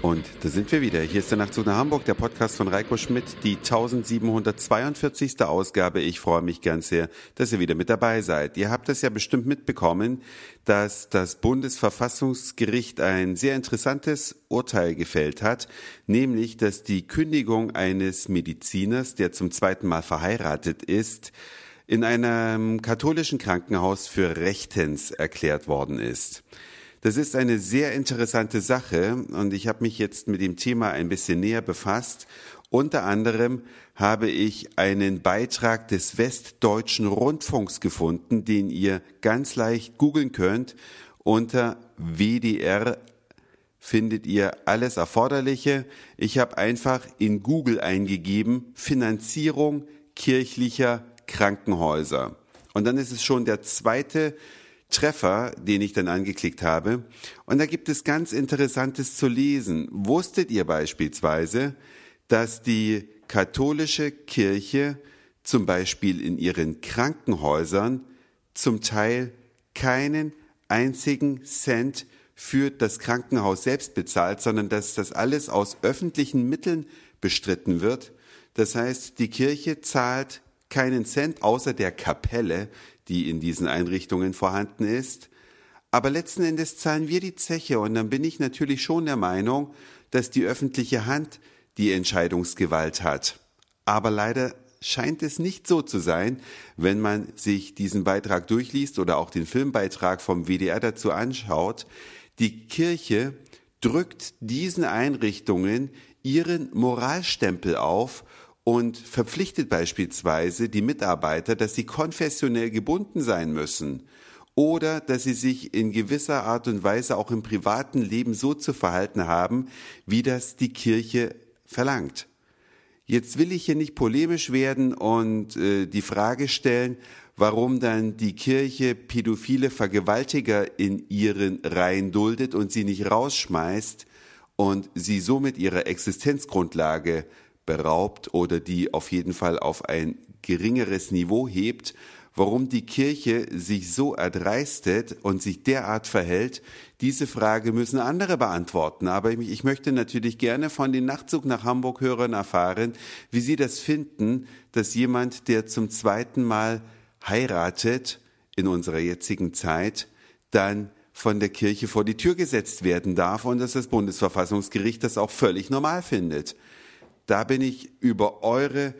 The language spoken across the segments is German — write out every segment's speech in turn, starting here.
Und da sind wir wieder. Hier ist der Nachtzug nach Hamburg, der Podcast von Reiko Schmidt, die 1742. Ausgabe. Ich freue mich ganz sehr, dass ihr wieder mit dabei seid. Ihr habt es ja bestimmt mitbekommen, dass das Bundesverfassungsgericht ein sehr interessantes Urteil gefällt hat, nämlich, dass die Kündigung eines Mediziners, der zum zweiten Mal verheiratet ist, in einem katholischen Krankenhaus für rechtens erklärt worden ist. Das ist eine sehr interessante Sache und ich habe mich jetzt mit dem Thema ein bisschen näher befasst. Unter anderem habe ich einen Beitrag des Westdeutschen Rundfunks gefunden, den ihr ganz leicht googeln könnt. Unter WDR findet ihr alles Erforderliche. Ich habe einfach in Google eingegeben Finanzierung kirchlicher Krankenhäuser. Und dann ist es schon der zweite Treffer, den ich dann angeklickt habe. Und da gibt es ganz Interessantes zu lesen. Wusstet ihr beispielsweise, dass die katholische Kirche zum Beispiel in ihren Krankenhäusern zum Teil keinen einzigen Cent für das Krankenhaus selbst bezahlt, sondern dass das alles aus öffentlichen Mitteln bestritten wird. Das heißt, die Kirche zahlt keinen Cent außer der Kapelle, die in diesen Einrichtungen vorhanden ist. Aber letzten Endes zahlen wir die Zeche und dann bin ich natürlich schon der Meinung, dass die öffentliche Hand die Entscheidungsgewalt hat. Aber leider scheint es nicht so zu sein, wenn man sich diesen Beitrag durchliest oder auch den Filmbeitrag vom WDR dazu anschaut. Die Kirche drückt diesen Einrichtungen ihren Moralstempel auf und verpflichtet beispielsweise die Mitarbeiter, dass sie konfessionell gebunden sein müssen oder dass sie sich in gewisser Art und Weise auch im privaten Leben so zu verhalten haben, wie das die Kirche verlangt. Jetzt will ich hier nicht polemisch werden und äh, die Frage stellen, warum dann die Kirche pädophile Vergewaltiger in ihren Reihen duldet und sie nicht rausschmeißt und sie somit ihrer Existenzgrundlage beraubt oder die auf jeden Fall auf ein geringeres Niveau hebt, warum die Kirche sich so erdreistet und sich derart verhält, diese Frage müssen andere beantworten. Aber ich möchte natürlich gerne von den Nachtzug nach Hamburg Hörern erfahren, wie sie das finden, dass jemand, der zum zweiten Mal heiratet in unserer jetzigen Zeit, dann von der Kirche vor die Tür gesetzt werden darf und dass das Bundesverfassungsgericht das auch völlig normal findet. Da bin ich über eure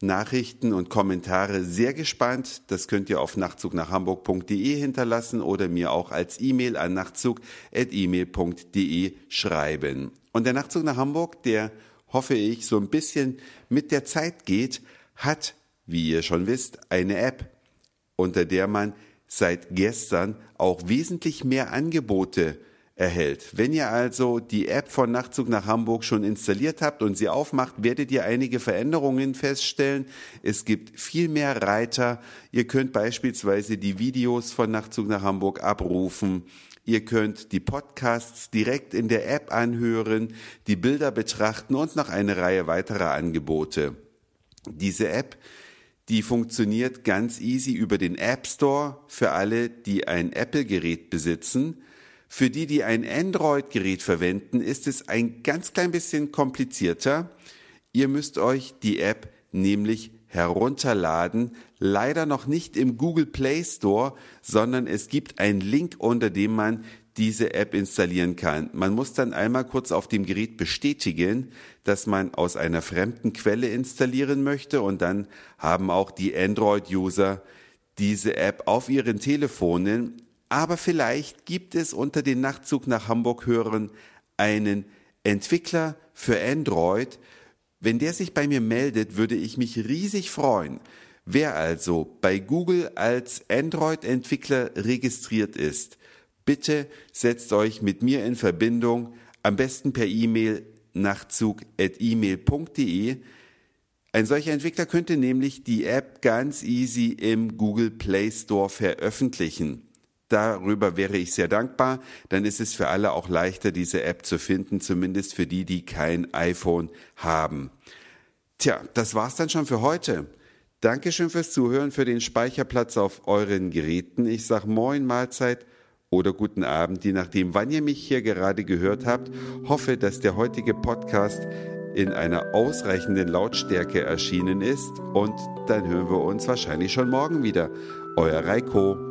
Nachrichten und Kommentare sehr gespannt. Das könnt ihr auf nachtzugnachhamburg.de hinterlassen oder mir auch als E-Mail an nachtzug.email.de schreiben. Und der Nachtzug nach Hamburg, der hoffe ich so ein bisschen mit der Zeit geht, hat, wie ihr schon wisst, eine App, unter der man seit gestern auch wesentlich mehr Angebote erhält. Wenn ihr also die App von Nachtzug nach Hamburg schon installiert habt und sie aufmacht, werdet ihr einige Veränderungen feststellen. Es gibt viel mehr Reiter. Ihr könnt beispielsweise die Videos von Nachtzug nach Hamburg abrufen. Ihr könnt die Podcasts direkt in der App anhören, die Bilder betrachten und noch eine Reihe weiterer Angebote. Diese App die funktioniert ganz easy über den App Store für alle, die ein Apple-Gerät besitzen. Für die, die ein Android-Gerät verwenden, ist es ein ganz klein bisschen komplizierter. Ihr müsst euch die App nämlich herunterladen. Leider noch nicht im Google Play Store, sondern es gibt einen Link, unter dem man diese App installieren kann. Man muss dann einmal kurz auf dem Gerät bestätigen, dass man aus einer fremden Quelle installieren möchte und dann haben auch die Android-User diese App auf ihren Telefonen aber vielleicht gibt es unter den Nachtzug nach Hamburg Hörern einen Entwickler für Android. Wenn der sich bei mir meldet, würde ich mich riesig freuen. Wer also bei Google als Android-Entwickler registriert ist, bitte setzt euch mit mir in Verbindung, am besten per E-Mail nachtzug.email.de. Ein solcher Entwickler könnte nämlich die App ganz easy im Google Play Store veröffentlichen. Darüber wäre ich sehr dankbar. Dann ist es für alle auch leichter, diese App zu finden, zumindest für die, die kein iPhone haben. Tja, das war's dann schon für heute. Dankeschön fürs Zuhören, für den Speicherplatz auf euren Geräten. Ich sag Moin, Mahlzeit oder guten Abend, je nachdem, wann ihr mich hier gerade gehört habt. Hoffe, dass der heutige Podcast in einer ausreichenden Lautstärke erschienen ist und dann hören wir uns wahrscheinlich schon morgen wieder. Euer Reiko.